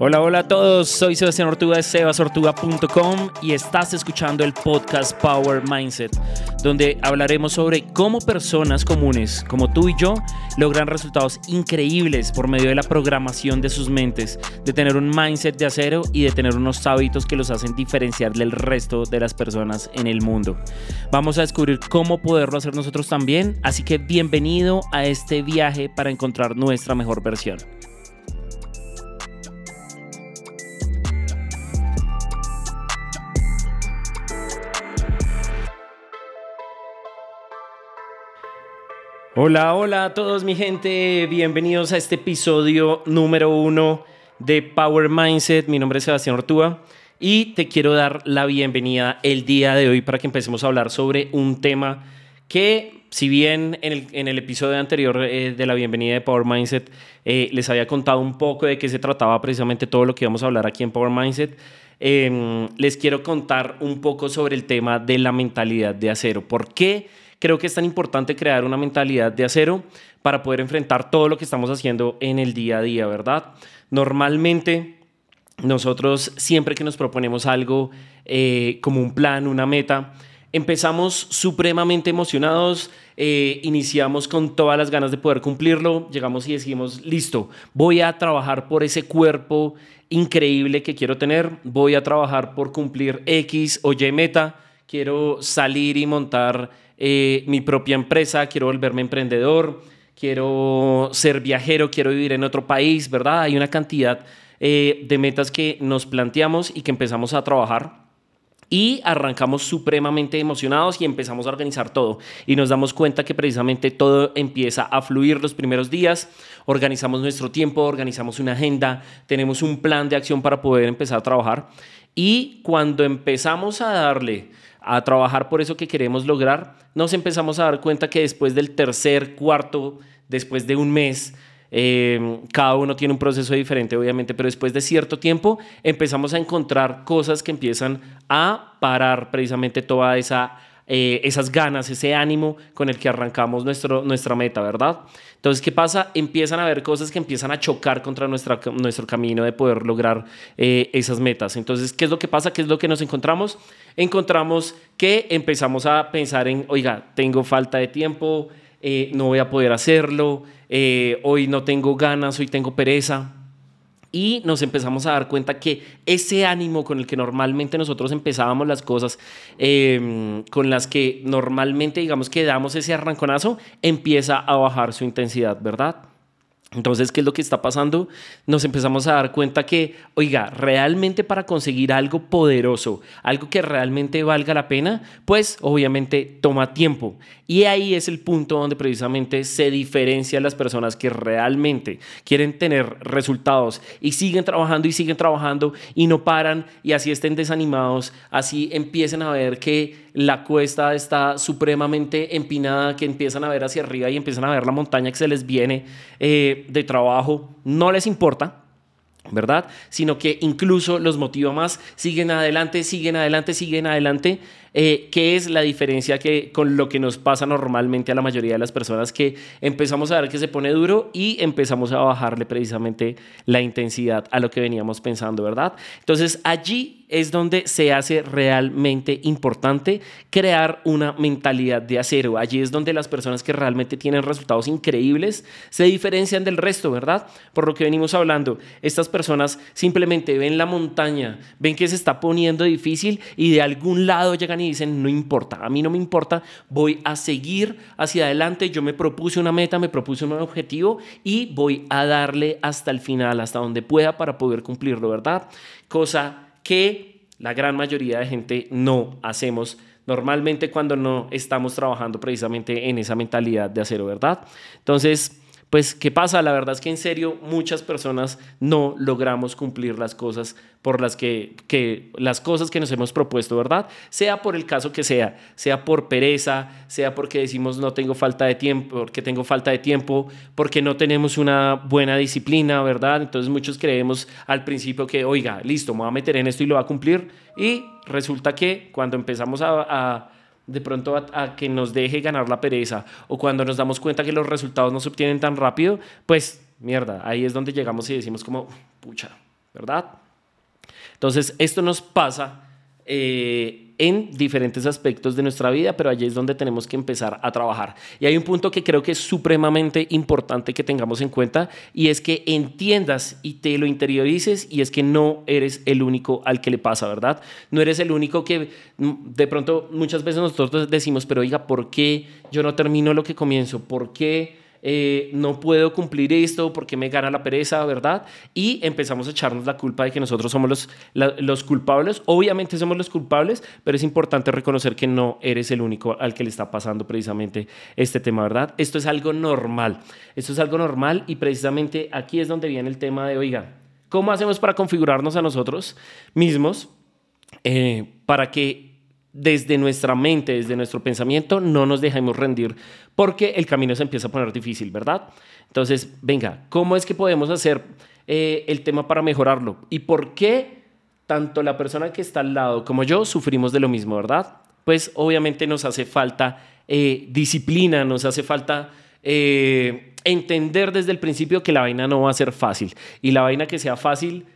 Hola, hola a todos, soy Sebastián Ortuga de sebasortuga.com y estás escuchando el podcast Power Mindset, donde hablaremos sobre cómo personas comunes como tú y yo logran resultados increíbles por medio de la programación de sus mentes, de tener un mindset de acero y de tener unos hábitos que los hacen diferenciar del resto de las personas en el mundo. Vamos a descubrir cómo poderlo hacer nosotros también, así que bienvenido a este viaje para encontrar nuestra mejor versión. Hola, hola a todos mi gente, bienvenidos a este episodio número uno de Power Mindset. Mi nombre es Sebastián Ortúa y te quiero dar la bienvenida el día de hoy para que empecemos a hablar sobre un tema que si bien en el, episodio anterior eh, de la bienvenida de Power Mindset eh, les había contado un poco de qué se trataba precisamente todo lo que íbamos a hablar aquí en Power Mindset, em, les quiero contar un poco sobre el tema de la mentalidad de acero. ¿Por qué? Creo que es tan importante crear una mentalidad de acero para poder enfrentar todo lo que estamos haciendo en el día a día, ¿verdad? Normalmente nosotros siempre que nos proponemos algo eh, como un plan, una meta, empezamos supremamente emocionados, eh, iniciamos con todas las ganas de poder cumplirlo, llegamos y decimos, listo, voy a trabajar por ese cuerpo increíble que quiero tener, voy a trabajar por cumplir X o Y meta, quiero salir y montar eh, mi propia empresa, quiero volverme emprendedor, quiero ser viajero, quiero vivir en otro país, ¿verdad? Hay una cantidad eh, de metas que nos planteamos y que empezamos a trabajar. Y arrancamos supremamente emocionados y empezamos a organizar todo. Y nos damos cuenta que precisamente todo empieza a fluir los primeros días. Organizamos nuestro tiempo, organizamos una agenda, tenemos un plan de acción para poder empezar a trabajar. Y cuando empezamos a darle a trabajar por eso que queremos lograr, nos empezamos a dar cuenta que después del tercer, cuarto, después de un mes, eh, cada uno tiene un proceso diferente, obviamente, pero después de cierto tiempo empezamos a encontrar cosas que empiezan a parar precisamente toda esa eh, esas ganas, ese ánimo con el que arrancamos nuestro, nuestra meta, ¿verdad? Entonces, ¿qué pasa? Empiezan a haber cosas que empiezan a chocar contra nuestra, nuestro camino de poder lograr eh, esas metas. Entonces, ¿qué es lo que pasa? ¿Qué es lo que nos encontramos? Encontramos que empezamos a pensar en, oiga, tengo falta de tiempo, eh, no voy a poder hacerlo, hoy no tengo ganas, hoy tengo pereza y nos empezamos a dar cuenta que ese ánimo con el que normalmente nosotros empezábamos las cosas, em, con las que normalmente digamos que damos ese arranconazo, empieza a bajar su intensidad, ¿verdad? Entonces, ¿qué es lo que está pasando? Nos empezamos a dar cuenta que, oiga, realmente para conseguir algo poderoso, algo que realmente valga la pena, pues obviamente toma tiempo. Y ahí es el punto donde precisamente se diferencian las personas que realmente quieren tener resultados y siguen trabajando y siguen trabajando y no paran y así estén desanimados, así empiecen a ver que la cuesta está supremamente empinada, que empiezan a ver hacia arriba y empiezan a ver la montaña que se les viene eh, de trabajo, no les importa ¿verdad? Sino que incluso los motiva más, siguen adelante, siguen adelante, siguen adelante. Eh, ¿Qué es la diferencia que, con lo que nos pasa normalmente a la mayoría de las personas? Que empezamos a ver que se pone duro y empezamos a bajarle precisamente la intensidad a lo que veníamos pensando, ¿verdad? Entonces allí es donde se hace realmente importante crear una mentalidad de acero. Allí es donde las personas que realmente tienen resultados increíbles se diferencian del resto, ¿verdad? Por lo que venimos hablando, estas personas simplemente ven la montaña, ven que se está poniendo difícil y de algún lado llegan dicen, no importa, a mí no me importa, voy a seguir hacia adelante, yo me propuse una meta, me propuse un objetivo y voy a darle hasta el final, hasta donde pueda para poder cumplirlo, ¿verdad? Cosa que la gran mayoría de gente no hacemos normalmente cuando no estamos trabajando precisamente en esa mentalidad de acero, ¿verdad? Entonces, pues, ¿qué pasa? La verdad es que en serio muchas personas no logramos cumplir las cosas por las que, que, las cosas que nos hemos propuesto, ¿verdad? Sea por el caso que sea, sea por pereza, sea porque decimos no tengo falta de tiempo, porque tengo falta de tiempo, porque no tenemos una buena disciplina, ¿verdad? Entonces muchos creemos al principio que, oiga, listo, me voy a meter en esto y lo va a cumplir y resulta que cuando empezamos a de pronto a, que nos deje ganar la pereza o cuando nos damos cuenta que los resultados no se obtienen tan rápido, pues mierda, ahí es donde llegamos y decimos como, pucha, ¿verdad? Entonces, esto nos pasa eh, en diferentes aspectos de nuestra vida, pero allí es donde tenemos que empezar a trabajar. Y hay un punto que creo que es supremamente importante que tengamos en cuenta y es que entiendas y te lo interiorices y es que no eres el único al que le pasa, ¿verdad? No eres el único que mm, de pronto muchas veces nosotros decimos, pero oiga, ¿por qué yo no termino lo que comienzo? ¿Por qué? Eh, no puedo cumplir esto porque me gana la pereza, ¿verdad? Y empezamos a echarnos la culpa de que nosotros somos los, los culpables. Obviamente somos los culpables, pero es importante reconocer que no eres el único al que le está pasando precisamente este tema, ¿verdad? Esto es algo normal. Esto es algo normal y precisamente aquí es donde viene el tema de, oiga, ¿cómo hacemos para configurarnos a nosotros mismos eh, para que desde nuestra mente, desde nuestro pensamiento, no nos dejemos rendir porque el camino se empieza a poner difícil, ¿verdad? Entonces, venga, ¿cómo es que podemos hacer eh, el tema para mejorarlo? ¿Y por qué tanto la persona que está al lado como yo sufrimos de lo mismo, ¿verdad? Pues obviamente nos hace falta eh, disciplina, nos hace falta eh, entender desde el principio que la vaina no va a ser fácil y la vaina que sea fácil,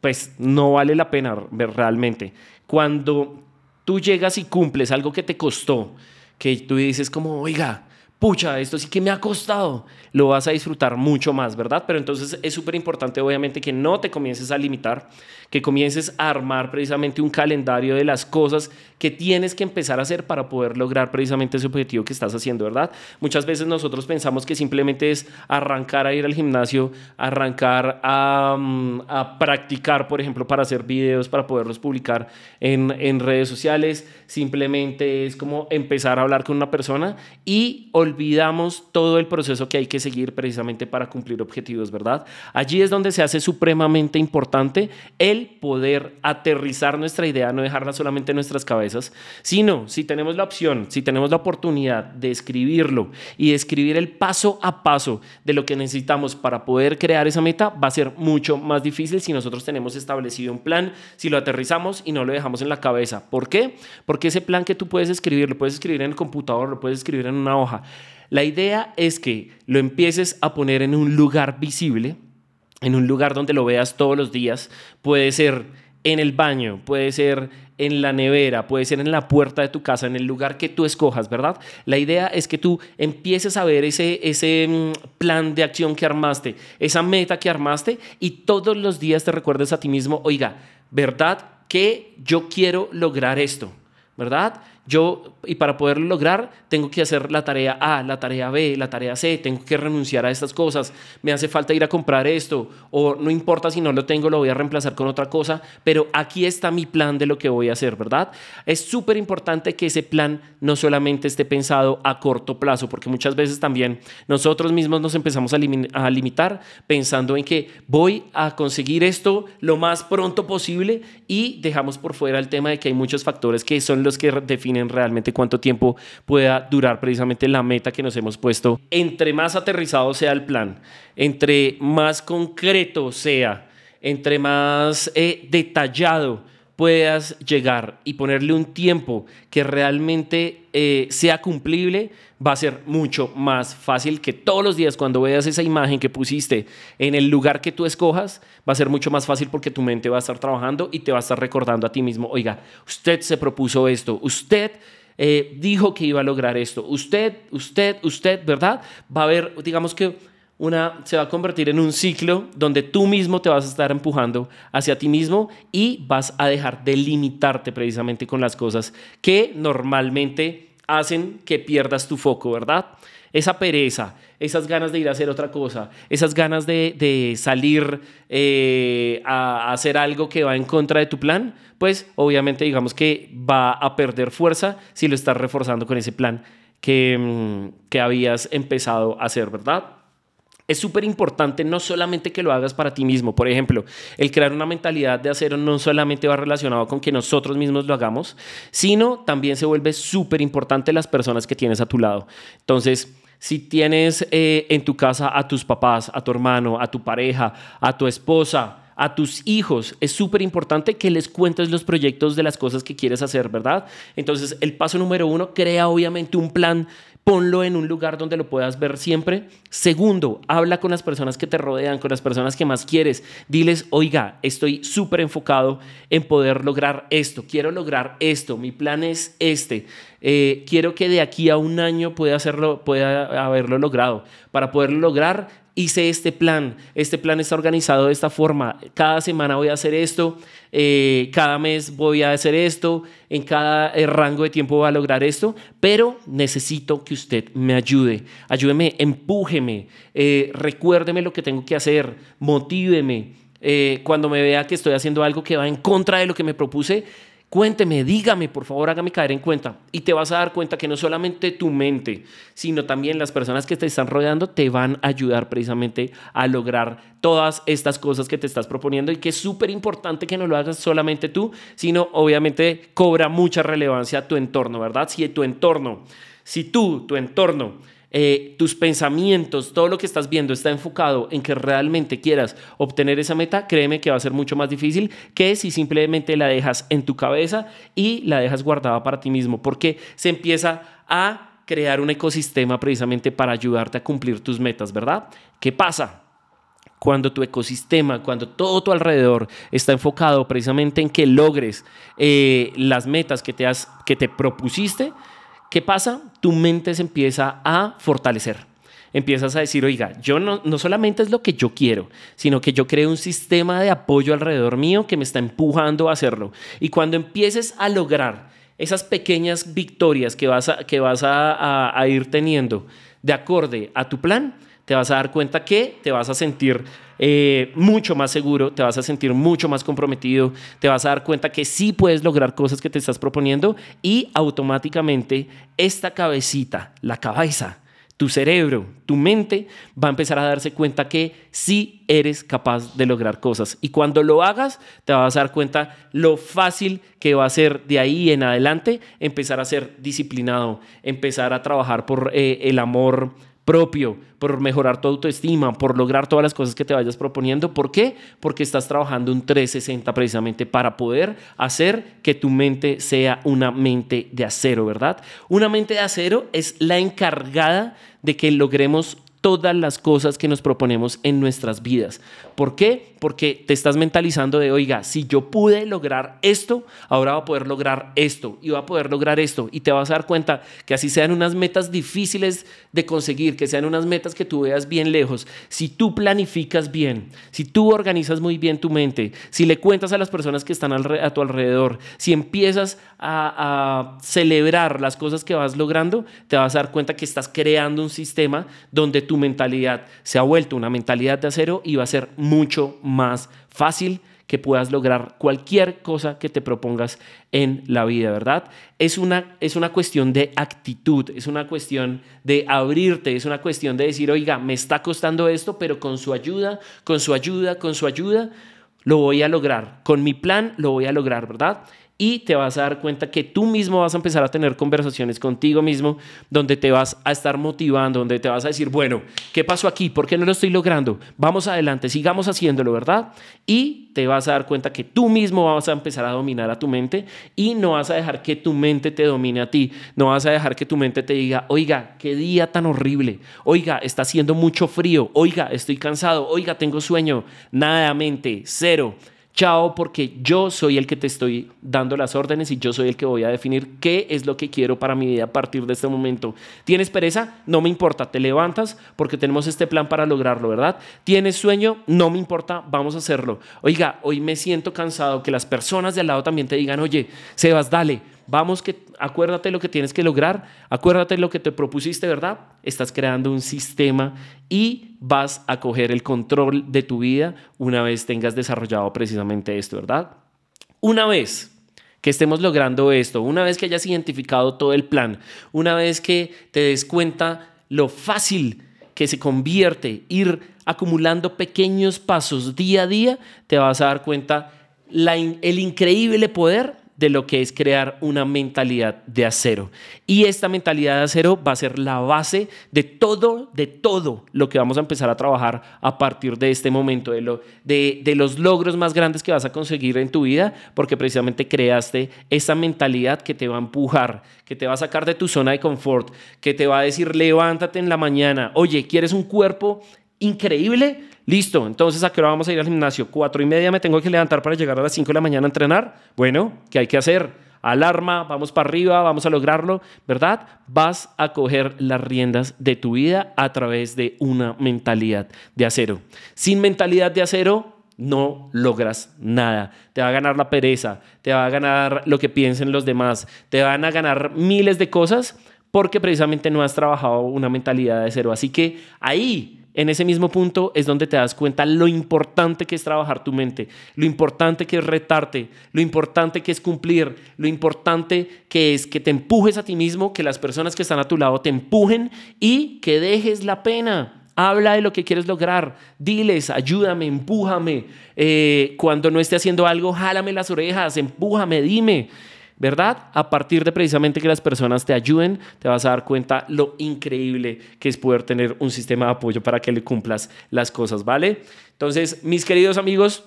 pues no vale la pena realmente cuando tú llegas y cumples algo que te costó, que tú dices como, oiga, pucha, esto sí que me ha costado, lo vas a disfrutar mucho más, ¿verdad? Pero entonces es súper importante, obviamente, que no te comiences a limitar, que comiences a armar precisamente un calendario de las cosas que tienes que empezar a hacer para poder lograr precisamente ese objetivo que estás haciendo, ¿verdad? Muchas veces nosotros pensamos que simplemente es arrancar a ir al gimnasio, arrancar a, mm, practicar, por ejemplo, para hacer videos, para poderlos publicar en, en redes sociales, simplemente es como empezar a hablar con una persona y olvidamos todo el proceso que hay que seguir precisamente para cumplir objetivos, ¿verdad? Allí es donde se hace supremamente importante el poder aterrizar nuestra idea, no dejarla solamente en nuestras cabezas, sino si tenemos la opción, si tenemos la oportunidad de escribirlo y escribir el paso a paso de lo que necesitamos para poder crear esa meta, va a ser mucho más difícil si nosotros tenemos establecido un plan, si lo aterrizamos y no lo dejamos en la cabeza. ¿Por qué? Porque ese plan que tú puedes escribir, lo puedes escribir en el computador, lo puedes escribir en una hoja, la idea es que lo empieces a poner en un lugar visible, en un lugar donde lo veas todos los días. Puede ser en el baño, puede ser en la nevera, puede ser en la puerta de tu casa, en el lugar que tú escojas, ¿verdad? La idea es que tú empieces a ver ese, ese mm, plan de acción que armaste, esa meta que armaste y todos los días te recuerdes a ti mismo, oiga, ¿verdad? Que yo quiero lograr esto, ¿verdad? Yo, y para poderlo lograr, tengo que hacer la tarea A, la tarea B, la tarea C, tengo que renunciar a estas cosas, me hace falta ir a comprar esto, o no importa si no lo tengo, lo voy a reemplazar con otra cosa, pero aquí está mi plan de lo que voy a hacer, ¿verdad? Es súper importante que ese plan no solamente esté pensado a corto plazo, porque muchas veces también nosotros mismos nos empezamos a, a limitar pensando en que voy a conseguir esto lo más pronto posible y dejamos por fuera el tema de que hay muchos factores que son los que definen realmente cuánto tiempo pueda durar precisamente la meta que nos hemos puesto. Entre más aterrizado sea el plan, entre más concreto sea, entre más eh, detallado puedas llegar y ponerle un tiempo que realmente eh, sea cumplible, va a ser mucho más fácil que todos los días cuando veas esa imagen que pusiste en el lugar que tú escojas, va a ser mucho más fácil porque tu mente va a estar trabajando y te va a estar recordando a ti mismo, oiga, usted se propuso esto, usted eh, dijo que iba a lograr esto, usted, usted, usted, ¿verdad? Va a haber, digamos que una, se va a convertir en un ciclo donde tú mismo te vas a estar empujando hacia ti mismo y vas a dejar de limitarte precisamente con las cosas que normalmente hacen que pierdas tu foco, ¿verdad? Esa pereza, esas ganas de ir a hacer otra cosa, esas ganas de, salir eh, a hacer algo que va en contra de tu plan, pues obviamente digamos que va a perder fuerza si lo estás reforzando con ese plan que, mm, que habías empezado a hacer, ¿verdad? Es súper importante no solamente que lo hagas para ti mismo, por ejemplo, el crear una mentalidad de acero no solamente va relacionado con que nosotros mismos lo hagamos, sino también se vuelve súper importante las personas que tienes a tu lado. Entonces, si tienes eh, en tu casa a tus papás, a tu hermano, a tu pareja, a tu esposa, a tus hijos, es súper importante que les cuentes los proyectos de las cosas que quieres hacer, ¿verdad? Entonces, el paso número uno, crea obviamente un plan ponlo en un lugar donde lo puedas ver siempre. Segundo, habla con las personas que te rodean, con las personas que más quieres. Diles, oiga, estoy súper enfocado en poder lograr esto, quiero lograr esto, mi plan es este. Eh, quiero que de aquí a un año pueda, hacerlo, pueda haberlo logrado. Para poderlo lograr, hice este plan, este plan está organizado de esta forma, cada semana voy a hacer esto, eh, cada mes voy a hacer esto, en cada eh, rango de tiempo voy a lograr esto, pero necesito que usted me ayude, ayúdeme, empújeme, eh, recuérdeme lo que tengo que hacer, motíveme. cuando me vea que estoy haciendo algo que va en contra de lo que me propuse, Cuénteme, dígame, por favor, hágame caer en cuenta. Y te vas a dar cuenta que no solamente tu mente, sino también las personas que te están rodeando te van a ayudar precisamente a lograr todas estas cosas que te estás proponiendo y que es súper importante que no lo hagas solamente tú, sino obviamente cobra mucha relevancia tu entorno, ¿verdad? Si tu entorno, si tú, tu entorno, eh, tus pensamientos, todo lo que estás viendo está enfocado en que realmente quieras obtener esa meta, créeme que va a ser mucho más difícil que si simplemente la dejas en tu cabeza y la dejas guardada para ti mismo, porque se empieza a crear un ecosistema precisamente para ayudarte a cumplir tus metas, ¿verdad? ¿Qué pasa? Cuando tu ecosistema, cuando todo tu alrededor está enfocado precisamente en que logres eh, las metas que te, has, que te propusiste, ¿Qué pasa? Tu mente se empieza a fortalecer. Empiezas a decir, oiga, yo no, no solamente es lo que yo quiero, sino que yo creo un sistema de apoyo alrededor mío que me está empujando a hacerlo. Y cuando empieces a lograr esas pequeñas victorias que vas a, que vas a, a ir teniendo de acorde a tu plan, te vas a dar cuenta que te vas a sentir eh, mucho más seguro, te vas a sentir mucho más comprometido, te vas a dar cuenta que sí puedes lograr cosas que te estás proponiendo y automáticamente esta cabecita, la cabeza, tu cerebro, tu mente va a empezar a darse cuenta que sí eres capaz de lograr cosas. Y cuando lo hagas, te vas a dar cuenta lo fácil que va a ser de ahí en adelante empezar a ser disciplinado, empezar a trabajar por eh, el amor propio, por mejorar tu autoestima, por lograr todas las cosas que te vayas proponiendo. ¿Por qué? Porque estás trabajando un 360 precisamente para poder hacer que tu mente sea una mente de acero, ¿verdad? Una mente de acero es la encargada de que logremos todas las cosas que nos proponemos en nuestras vidas. ¿Por qué? Porque te estás mentalizando de, oiga, si yo pude lograr esto, ahora va a poder lograr esto y va a poder lograr esto. Y te vas a dar cuenta que así sean unas metas difíciles de conseguir, que sean unas metas que tú veas bien lejos, si tú planificas bien, si tú organizas muy bien tu mente, si le cuentas a las personas que están a tu alrededor, si empiezas a, a celebrar las cosas que vas logrando, te vas a dar cuenta que estás creando un sistema donde tu mentalidad se ha vuelto una mentalidad de acero y va a ser mucho más fácil que puedas lograr cualquier cosa que te propongas en la vida, ¿verdad? Es una, es una cuestión de actitud, es una cuestión de abrirte, es una cuestión de decir, oiga, me está costando esto, pero con su ayuda, con su ayuda, con su ayuda, lo voy a lograr. Con mi plan lo voy a lograr, ¿verdad? Y te vas a dar cuenta que tú mismo vas a empezar a tener conversaciones contigo mismo donde te vas a estar motivando, donde te vas a decir, bueno, ¿qué pasó aquí? ¿Por qué no lo estoy logrando? Vamos adelante, sigamos haciéndolo, ¿verdad? Y te vas a dar cuenta que tú mismo vas a empezar a dominar a tu mente y no vas a dejar que tu mente te domine a ti, no vas a dejar que tu mente te diga, oiga, qué día tan horrible, oiga, está haciendo mucho frío, oiga, estoy cansado, oiga, tengo sueño, nada mente, cero chao porque yo soy el que te estoy dando las órdenes y yo soy el que voy a definir qué es lo que quiero para mi vida a partir de este momento. ¿Tienes pereza? No me importa, te levantas porque tenemos este plan para lograrlo, ¿verdad? ¿Tienes sueño? No me importa, vamos a hacerlo. Oiga, hoy me siento cansado, que las personas de al lado también te digan, oye, Sebas, dale Vamos que acuérdate lo que tienes que lograr, acuérdate lo que te propusiste, ¿verdad? Estás creando un sistema y vas a coger el control de tu vida una vez tengas desarrollado precisamente esto, ¿verdad? Una vez que estemos logrando esto, una vez que hayas identificado todo el plan, una vez que te des cuenta lo fácil que se convierte ir acumulando pequeños pasos día a día, te vas a dar cuenta el increíble poder de lo que es crear una mentalidad de acero. Y esta mentalidad de acero va a ser la base de todo, de todo lo que vamos a empezar a trabajar a partir de este momento, de, lo, de, de los logros más grandes que vas a conseguir en tu vida, porque precisamente creaste esa mentalidad que te va a empujar, que te va a sacar de tu zona de confort, que te va a decir levántate en la mañana, oye, ¿quieres un cuerpo increíble? Listo, entonces a qué hora vamos a ir al gimnasio? Cuatro y media me tengo que levantar para llegar a las cinco de la mañana a entrenar. Bueno, ¿qué hay que hacer? Alarma, vamos para arriba, vamos a lograrlo, ¿verdad? Vas a coger las riendas de tu vida a través de una mentalidad de acero. Sin mentalidad de acero, no logras nada. Te va a ganar la pereza, te va a ganar lo que piensen los demás, te van a ganar miles de cosas porque precisamente no has trabajado una mentalidad de acero. Así que ahí en ese mismo punto es donde te das cuenta lo importante que es trabajar tu mente, lo importante que es retarte, lo importante que es cumplir, lo importante que es que te empujes a ti mismo, que las personas que están a tu lado te empujen y que dejes la pena. Habla de lo que quieres lograr. Diles, ayúdame, empújame. Eh, cuando no esté haciendo algo, jálame las orejas, empújame, dime. ¿Verdad? A partir de precisamente que las personas te ayuden, te vas a dar cuenta lo increíble que es poder tener un sistema de apoyo para que le cumplas las cosas, ¿vale? Entonces, mis queridos amigos,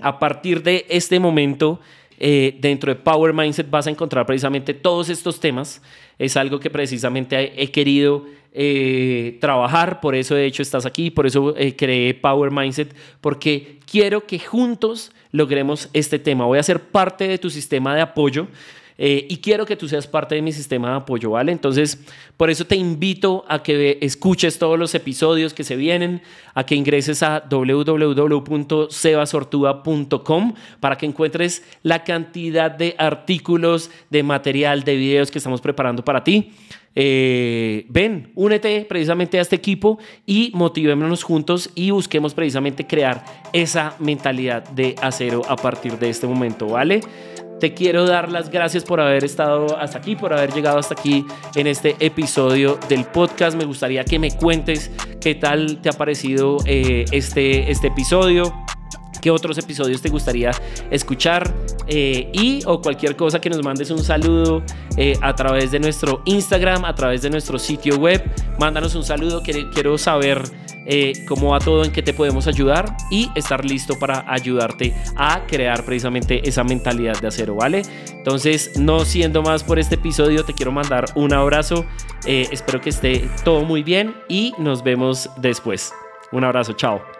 a partir de este momento, eh, dentro de Power Mindset vas a encontrar precisamente todos estos temas. Es algo que precisamente he querido eh, trabajar, por eso de hecho estás aquí, por eso eh, creé Power Mindset, porque quiero que juntos logremos este tema. Voy a ser parte de tu sistema de apoyo. Eh, y quiero que tú seas parte de mi sistema de apoyo, ¿vale? Entonces, por eso te invito a que escuches todos los episodios que se vienen, a que ingreses a www.sebasortuga.com para que encuentres la cantidad de artículos, de material, de videos que estamos preparando para ti. Eh, ven, únete precisamente a este equipo y motivémonos juntos y busquemos precisamente crear esa mentalidad de acero a partir de este momento, ¿vale? Te quiero dar las gracias por haber estado hasta aquí, por haber llegado hasta aquí en este episodio del podcast. Me gustaría que me cuentes qué tal te ha parecido eh, este, este episodio qué otros episodios te gustaría escuchar eh, y o cualquier cosa que nos mandes un saludo eh, a través de nuestro Instagram, a través de nuestro sitio web. Mándanos un saludo, quiero saber eh, cómo va todo, en qué te podemos ayudar y estar listo para ayudarte a crear precisamente esa mentalidad de acero, ¿vale? Entonces, no siendo más por este episodio, te quiero mandar un abrazo. espero que esté todo muy bien y nos vemos después. Un abrazo, chao.